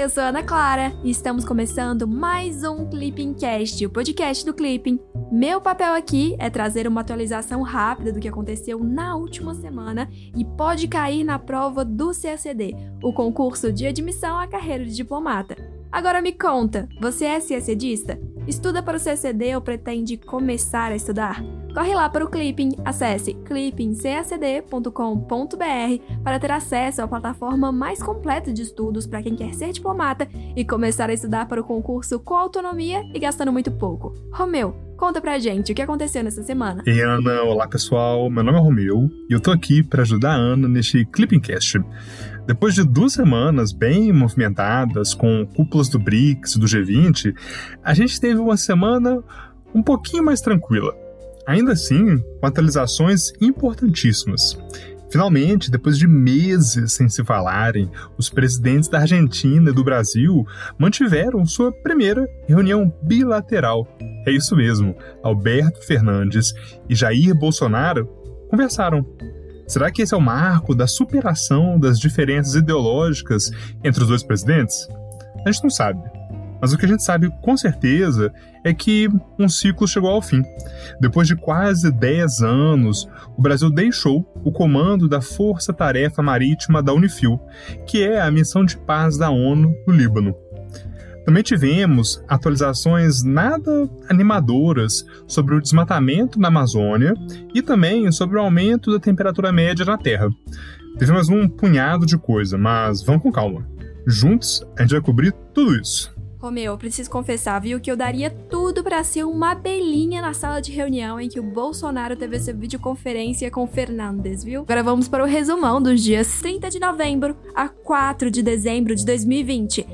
eu sou Ana Clara e estamos começando mais um Clipping Cast, o podcast do Clipping. Meu papel aqui é trazer uma atualização rápida do que aconteceu na última semana e pode cair na prova do CACD, o concurso de admissão à carreira de diplomata. Agora me conta, você é CACDista? Estuda para o CACD ou pretende começar a estudar? Corre lá para o Clipping, acesse clippingcacd.com.br para ter acesso à plataforma mais completa de estudos para quem quer ser diplomata e começar a estudar para o concurso com autonomia e gastando muito pouco. Romeu, conta pra gente o que aconteceu nessa semana. Ei, Ana, olá pessoal, meu nome é Romeu e eu tô aqui para ajudar a Ana neste Clippingcast. Depois de duas semanas bem movimentadas, com cúpulas do BRICS e do G20, a gente teve uma semana um pouquinho mais tranquila. Ainda assim, com atualizações importantíssimas. Finalmente, depois de meses sem se falarem, os presidentes da Argentina e do Brasil mantiveram sua primeira reunião bilateral. É isso mesmo, Alberto Fernandes e Jair Bolsonaro conversaram. Será que esse é o marco da superação das diferenças ideológicas entre os dois presidentes? A gente não sabe. Mas o que a gente sabe com certeza é que um ciclo chegou ao fim. Depois de quase 10 anos, o Brasil deixou o comando da Força Tarefa Marítima da Unifil, que é a missão de paz da ONU no Líbano. Também tivemos atualizações nada animadoras sobre o desmatamento na Amazônia e também sobre o aumento da temperatura média na Terra. Teve mais um punhado de coisa, mas vamos com calma. Juntos, a gente vai cobrir tudo isso. Romeu, eu preciso confessar, viu, que eu daria tudo para ser uma abelhinha na sala de reunião em que o Bolsonaro teve essa videoconferência com Fernandes, viu? Agora vamos para o resumão dos dias 30 de novembro a 4 de dezembro de 2020.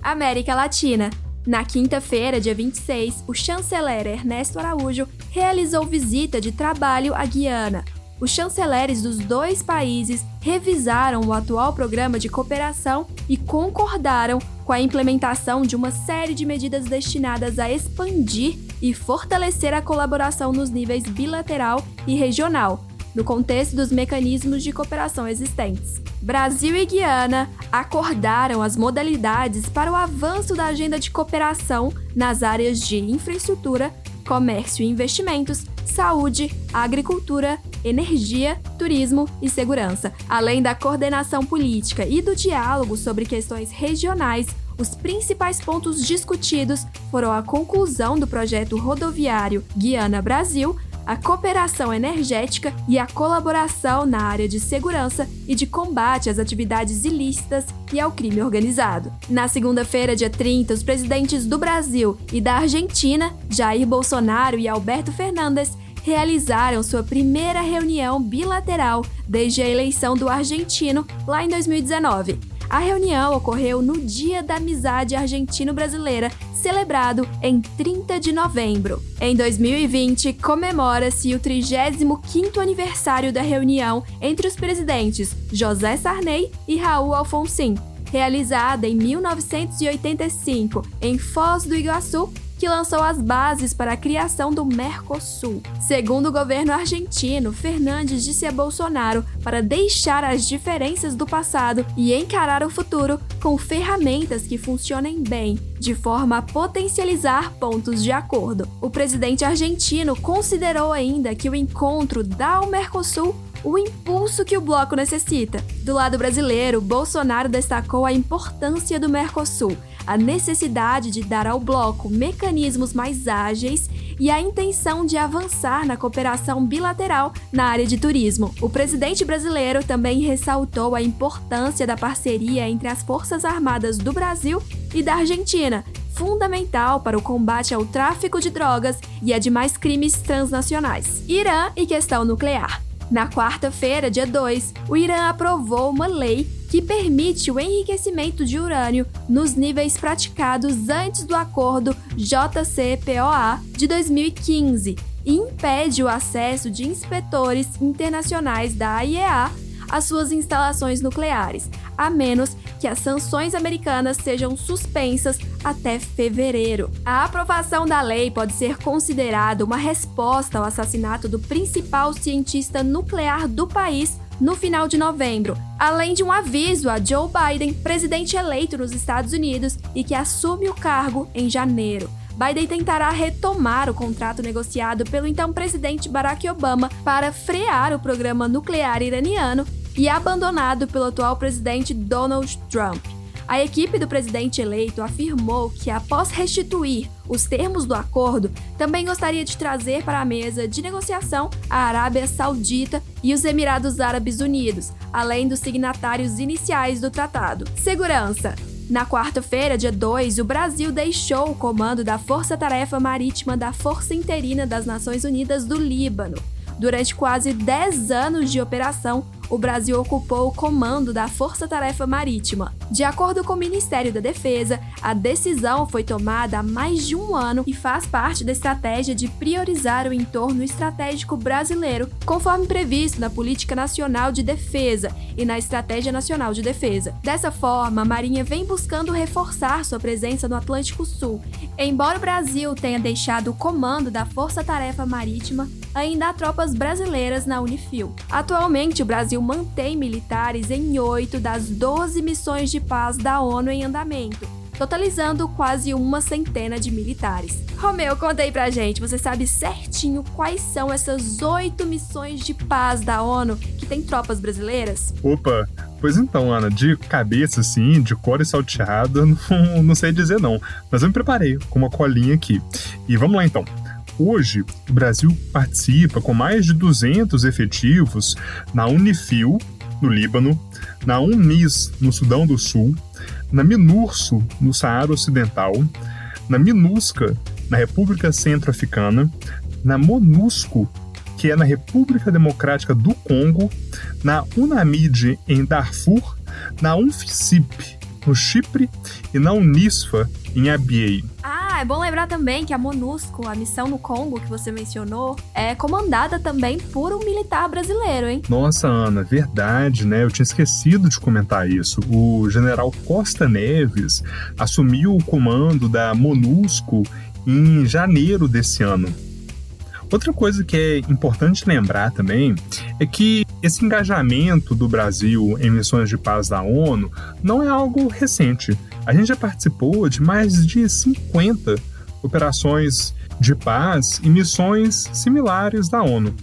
América Latina. Na quinta-feira, dia 26, o chanceler Ernesto Araújo realizou visita de trabalho à Guiana, os chanceleres dos dois países revisaram o atual programa de cooperação e concordaram com a implementação de uma série de medidas destinadas a expandir e fortalecer a colaboração nos níveis bilateral e regional, no contexto dos mecanismos de cooperação existentes. Brasil e Guiana acordaram as modalidades para o avanço da agenda de cooperação nas áreas de infraestrutura, comércio e investimentos, saúde, agricultura, energia, turismo e segurança. Além da coordenação política e do diálogo sobre questões regionais, os principais pontos discutidos foram a conclusão do projeto rodoviário Guiana-Brasil, a cooperação energética e a colaboração na área de segurança e de combate às atividades ilícitas e ao crime organizado. Na segunda-feira, dia 30, os presidentes do Brasil e da Argentina, Jair Bolsonaro e Alberto Fernandes, realizaram sua primeira reunião bilateral desde a eleição do argentino lá em 2019. A reunião ocorreu no Dia da Amizade Argentino-Brasileira, celebrado em 30 de novembro. Em 2020, comemora-se o 35º aniversário da reunião entre os presidentes José Sarney e Raul Alfonsin, realizada em 1985 em Foz do Iguaçu, que lançou as bases para a criação do Mercosul. Segundo o governo argentino, Fernandes disse a Bolsonaro para deixar as diferenças do passado e encarar o futuro com ferramentas que funcionem bem, de forma a potencializar pontos de acordo. O presidente argentino considerou ainda que o encontro dá ao Mercosul o impulso que o bloco necessita. Do lado brasileiro, Bolsonaro destacou a importância do Mercosul, a necessidade de dar ao bloco mecanismos mais ágeis e a intenção de avançar na cooperação bilateral na área de turismo. O presidente brasileiro também ressaltou a importância da parceria entre as Forças Armadas do Brasil e da Argentina, fundamental para o combate ao tráfico de drogas e a demais crimes transnacionais. Irã e questão nuclear. Na quarta-feira, dia 2, o Irã aprovou uma lei que permite o enriquecimento de urânio nos níveis praticados antes do acordo JCPOA de 2015 e impede o acesso de inspetores internacionais da IEA às suas instalações nucleares, a menos que as sanções americanas sejam suspensas até fevereiro. A aprovação da lei pode ser considerada uma resposta ao assassinato do principal cientista nuclear do país no final de novembro, além de um aviso a Joe Biden, presidente eleito nos Estados Unidos e que assume o cargo em janeiro. Biden tentará retomar o contrato negociado pelo então presidente Barack Obama para frear o programa nuclear iraniano e abandonado pelo atual presidente Donald Trump. A equipe do presidente eleito afirmou que, após restituir os termos do acordo, também gostaria de trazer para a mesa de negociação a Arábia Saudita e os Emirados Árabes Unidos, além dos signatários iniciais do tratado. Segurança. Na quarta-feira, dia 2, o Brasil deixou o comando da Força Tarefa Marítima da Força Interina das Nações Unidas do Líbano. Durante quase 10 anos de operação, o Brasil ocupou o comando da Força Tarefa Marítima. De acordo com o Ministério da Defesa, a decisão foi tomada há mais de um ano e faz parte da estratégia de priorizar o entorno estratégico brasileiro, conforme previsto na Política Nacional de Defesa e na Estratégia Nacional de Defesa. Dessa forma, a Marinha vem buscando reforçar sua presença no Atlântico Sul. Embora o Brasil tenha deixado o comando da Força Tarefa Marítima, ainda há tropas brasileiras na Unifil. Atualmente, o Brasil mantém militares em oito das 12 missões de paz da ONU em andamento, totalizando quase uma centena de militares. Romeu, conta aí pra gente, você sabe certinho quais são essas oito missões de paz da ONU que tem tropas brasileiras? Opa, Pois então, Ana, de cabeça assim, de cor e salteada, não, não sei dizer não. Mas eu me preparei com uma colinha aqui. E vamos lá então. Hoje, o Brasil participa com mais de 200 efetivos na Unifil, no Líbano, na UNIS, no Sudão do Sul, na MINURSO, no Saara Ocidental, na MINUSCA, na República Centro-Africana, na MONUSCO, que é na República Democrática do Congo, na UNAMID, em Darfur, na UNFICIP, no Chipre, e na UNISFA, em Abyei. É bom lembrar também que a MONUSCO, a missão no Congo que você mencionou, é comandada também por um militar brasileiro, hein? Nossa, Ana, verdade, né? Eu tinha esquecido de comentar isso. O general Costa Neves assumiu o comando da MONUSCO em janeiro desse ano. Outra coisa que é importante lembrar também é que esse engajamento do Brasil em missões de paz da ONU não é algo recente. A gente já participou de mais de 50 operações de paz e missões similares da ONU.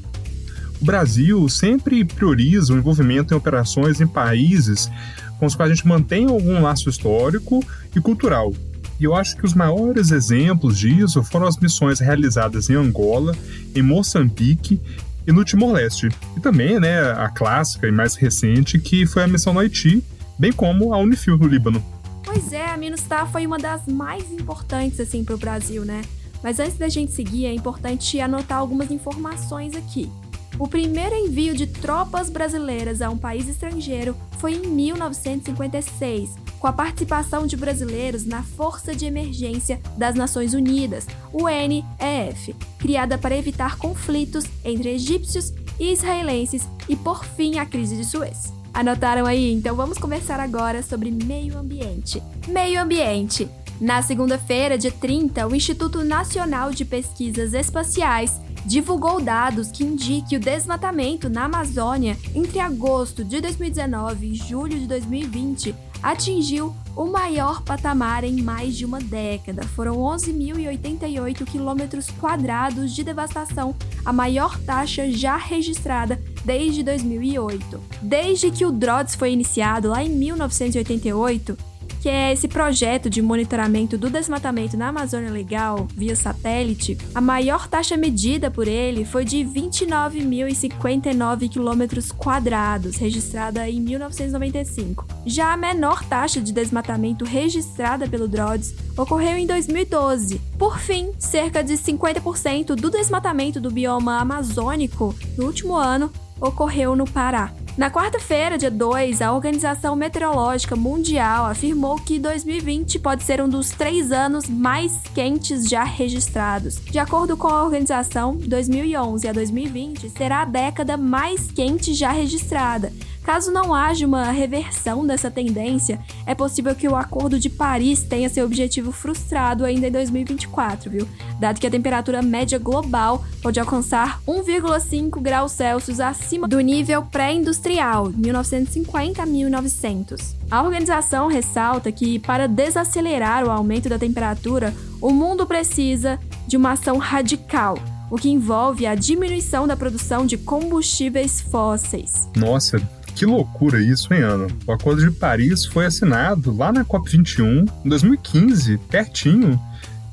O Brasil sempre prioriza o envolvimento em operações em países com os quais a gente mantém algum laço histórico e cultural, e eu acho que os maiores exemplos disso foram as missões realizadas em Angola, em Moçambique e no Timor-Leste. E também, né, a clássica e mais recente, que foi a missão no Haiti, bem como a Unifil no Líbano. Pois é, a MINUSTAH foi uma das mais importantes assim para o Brasil, né? Mas antes da gente seguir, é importante anotar algumas informações aqui. O primeiro envio de tropas brasileiras a um país estrangeiro foi em 1956, com a participação de brasileiros na Força de Emergência das Nações Unidas, UNEF, criada para evitar conflitos entre egípcios e israelenses e por fim a crise de Suez. Anotaram aí? Então vamos conversar agora sobre meio ambiente. Meio ambiente. Na segunda-feira, dia 30, o Instituto Nacional de Pesquisas Espaciais divulgou dados que indicam que o desmatamento na Amazônia entre agosto de 2019 e julho de 2020 atingiu o maior patamar em mais de uma década. Foram 11.088 quilômetros quadrados de devastação, a maior taxa já registrada desde 2008. Desde que o DRODS foi iniciado lá em 1988, que é esse projeto de monitoramento do desmatamento na Amazônia Legal via satélite, a maior taxa medida por ele foi de 29.059 quilômetros quadrados, registrada em 1995. Já a menor taxa de desmatamento registrada pelo DRODS ocorreu em 2012. Por fim, cerca de 50% do desmatamento do bioma amazônico no último ano ocorreu no Pará. Na quarta-feira, dia 2, a Organização Meteorológica Mundial afirmou que 2020 pode ser um dos três anos mais quentes já registrados. De acordo com a organização, 2011 a 2020 será a década mais quente já registrada, Caso não haja uma reversão dessa tendência, é possível que o Acordo de Paris tenha seu objetivo frustrado ainda em 2024, viu? Dado que a temperatura média global pode alcançar 1,5 graus Celsius acima do nível pré-industrial, 1950 a 1900. A organização ressalta que, para desacelerar o aumento da temperatura, o mundo precisa de uma ação radical o que envolve a diminuição da produção de combustíveis fósseis. Nossa, que loucura isso, hein, Ana? O Acordo de Paris foi assinado lá na COP21, em 2015, pertinho.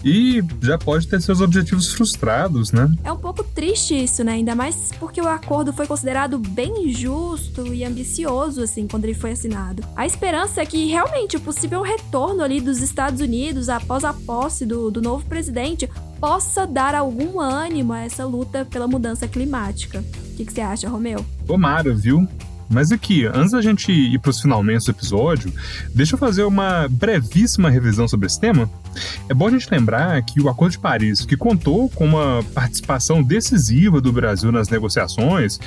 E já pode ter seus objetivos frustrados, né? É um pouco triste isso, né? Ainda mais porque o acordo foi considerado bem justo e ambicioso, assim, quando ele foi assinado. A esperança é que realmente o possível retorno ali dos Estados Unidos após a posse do, do novo presidente possa dar algum ânimo a essa luta pela mudança climática. O que, que você acha, Romeu? Tomara, viu? Mas aqui, antes da gente ir para os finalmente do episódio, deixa eu fazer uma brevíssima revisão sobre esse tema. É bom a gente lembrar que o Acordo de Paris, que contou com uma participação decisiva do Brasil nas negociações,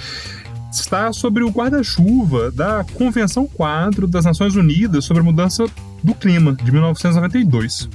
está sobre o guarda-chuva da Convenção Quadro das Nações Unidas sobre a Mudança do Clima, de 1992.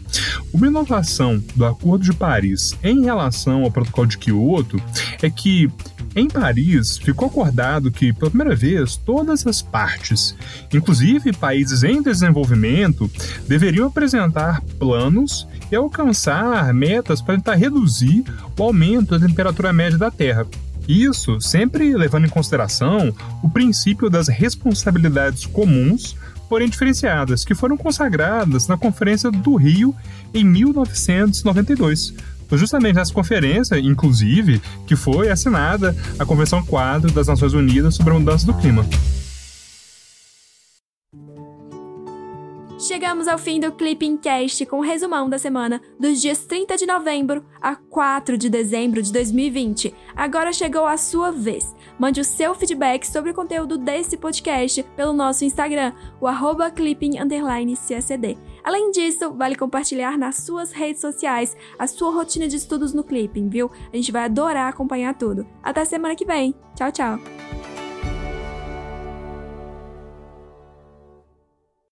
Uma inovação do Acordo de Paris em relação ao Protocolo de Kyoto é que em Paris, ficou acordado que, pela primeira vez, todas as partes, inclusive países em desenvolvimento, deveriam apresentar planos e alcançar metas para tentar reduzir o aumento da temperatura média da Terra. Isso sempre levando em consideração o princípio das responsabilidades comuns, porém diferenciadas, que foram consagradas na Conferência do Rio em 1992 foi justamente nessa conferência, inclusive, que foi assinada a Convenção Quadro das Nações Unidas sobre a Mudança do Clima. Chegamos ao fim do Clipping Cast com o um resumão da semana dos dias 30 de novembro a 4 de dezembro de 2020. Agora chegou a sua vez. Mande o seu feedback sobre o conteúdo desse podcast pelo nosso Instagram, o arroba. Além disso, vale compartilhar nas suas redes sociais a sua rotina de estudos no Clipping, viu? A gente vai adorar acompanhar tudo. Até semana que vem. Tchau, tchau!